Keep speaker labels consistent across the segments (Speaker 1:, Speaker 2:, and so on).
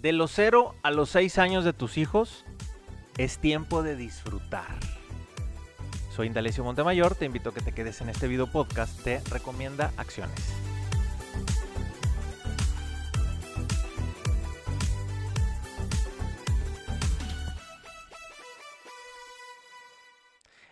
Speaker 1: De los 0 a los 6 años de tus hijos es tiempo de disfrutar. Soy Indalecio Montemayor, te invito a que te quedes en este video podcast, te recomienda acciones.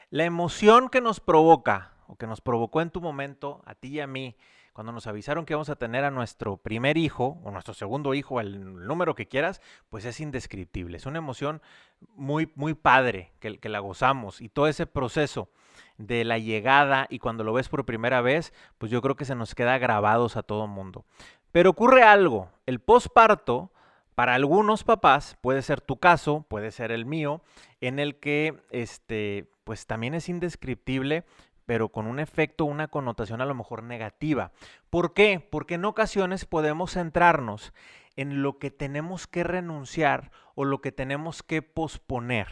Speaker 1: La emoción que nos provoca o que nos provocó en tu momento, a ti y a mí, cuando nos avisaron que íbamos a tener a nuestro primer hijo o nuestro segundo hijo, el número que quieras, pues es indescriptible. Es una emoción muy, muy padre que, que la gozamos y todo ese proceso de la llegada y cuando lo ves por primera vez, pues yo creo que se nos queda grabados a todo mundo. Pero ocurre algo, el posparto para algunos papás puede ser tu caso, puede ser el mío, en el que este pues también es indescriptible, pero con un efecto, una connotación a lo mejor negativa. ¿Por qué? Porque en ocasiones podemos centrarnos en lo que tenemos que renunciar o lo que tenemos que posponer,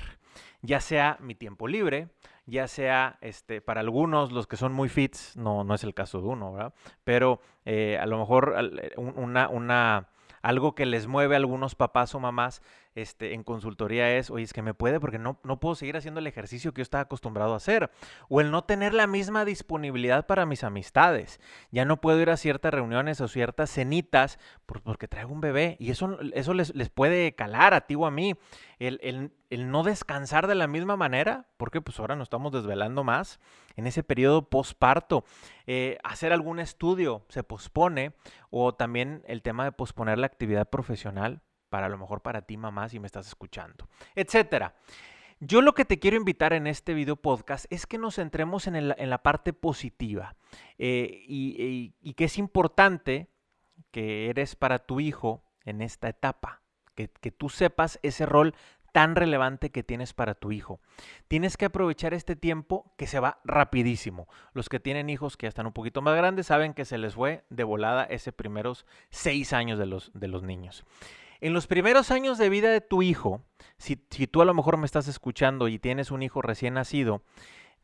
Speaker 1: ya sea mi tiempo libre, ya sea este, para algunos, los que son muy fits, no, no es el caso de uno, ¿verdad? Pero eh, a lo mejor eh, una, una, algo que les mueve a algunos papás o mamás este, en consultoría es, oye, es que me puede porque no, no puedo seguir haciendo el ejercicio que yo estaba acostumbrado a hacer. O el no tener la misma disponibilidad para mis amistades. Ya no puedo ir a ciertas reuniones o ciertas cenitas porque traigo un bebé. Y eso, eso les, les puede calar a ti o a mí. El, el, el, no descansar de la misma manera, porque pues ahora nos estamos desvelando más en ese periodo posparto. Eh, hacer algún estudio se pospone o también el tema de posponer la actividad profesional para lo mejor para ti mamá si me estás escuchando, etcétera. Yo lo que te quiero invitar en este video podcast es que nos centremos en, la parte positiva eh, y, que es importante que eres para tu hijo en esta etapa, que, que tú sepas ese rol tan relevante que tienes para tu hijo. Tienes que aprovechar este tiempo que se va rapidísimo. Los que tienen hijos que ya están un poquito más grandes saben que se les fue de volada ese primeros seis años de los, de los niños. En los primeros años de vida de tu hijo, si, tú a lo mejor me estás escuchando y tienes un hijo recién nacido,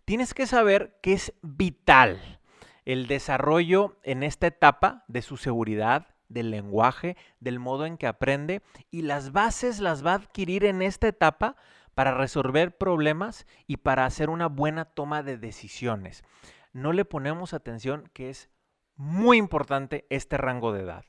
Speaker 1: tienes que saber que es vital el desarrollo en esta etapa de su seguridad, del lenguaje, del modo en que aprende y las bases las va a adquirir en esta etapa para resolver problemas y para hacer una buena toma de decisiones. No le ponemos atención que es muy importante este rango de edad.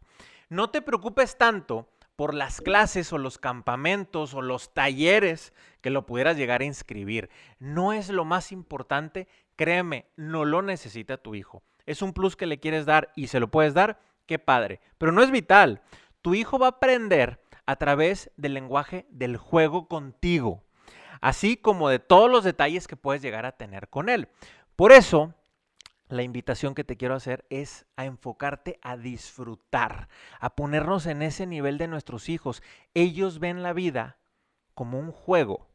Speaker 1: No te preocupes tanto por las clases o los campamentos o los talleres que lo pudieras llegar a inscribir. No es lo más importante, créeme, no lo necesita tu hijo. Es un plus que le quieres dar y se lo puedes dar, qué padre. Pero no es vital. Tu hijo va a aprender a través del lenguaje del juego contigo, así como de todos los detalles que puedes llegar a tener con él. Por eso, la invitación que te quiero hacer es a enfocarte a disfrutar, a ponernos en ese nivel de nuestros hijos. Ellos ven la vida como un juego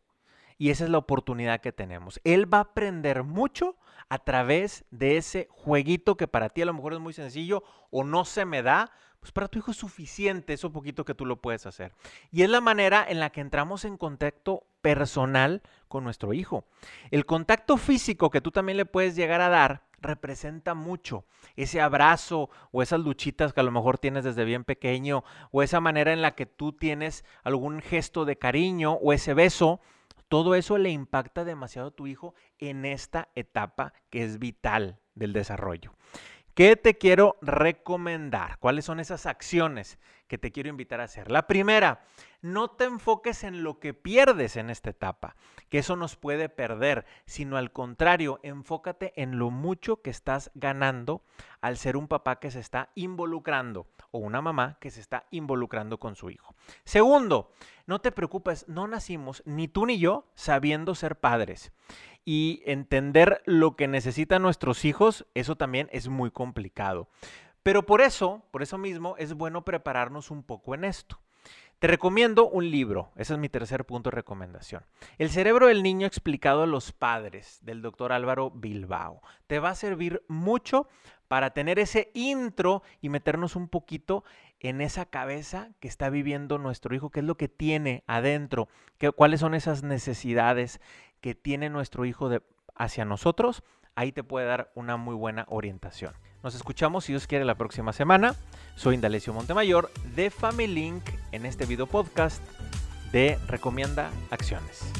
Speaker 1: y esa es la oportunidad que tenemos. Él va a aprender mucho a través de ese jueguito que para ti a lo mejor es muy sencillo o no se me da, pues para tu hijo es suficiente eso poquito que tú lo puedes hacer. Y es la manera en la que entramos en contacto personal con nuestro hijo. El contacto físico que tú también le puedes llegar a dar representa mucho. Ese abrazo o esas luchitas que a lo mejor tienes desde bien pequeño o esa manera en la que tú tienes algún gesto de cariño o ese beso, todo eso le impacta demasiado a tu hijo en esta etapa que es vital del desarrollo. ¿Qué te quiero recomendar? ¿Cuáles son esas acciones que te quiero invitar a hacer? La primera, no te enfoques en lo que pierdes en esta etapa, que eso nos puede perder, sino al contrario, enfócate en lo mucho que estás ganando al ser un papá que se está involucrando o una mamá que se está involucrando con su hijo. Segundo, no te preocupes, no nacimos ni tú ni yo sabiendo ser padres y entender lo que necesitan nuestros hijos, eso también es muy complicado. Pero por eso, por eso mismo, es bueno prepararnos un poco en esto. Te recomiendo un libro, ese es mi tercer punto de recomendación. El cerebro del niño explicado a los padres, del doctor Álvaro Bilbao. Te va a servir mucho para tener ese intro y meternos un poquito en esa cabeza que está viviendo nuestro hijo, qué es lo que tiene adentro, qué, cuáles son esas necesidades que tiene nuestro hijo hacia nosotros ahí te puede dar una muy buena orientación. Nos escuchamos, si Dios quiere, la próxima semana. Soy Indalecio Montemayor de Family Link en este video podcast de Recomienda Acciones.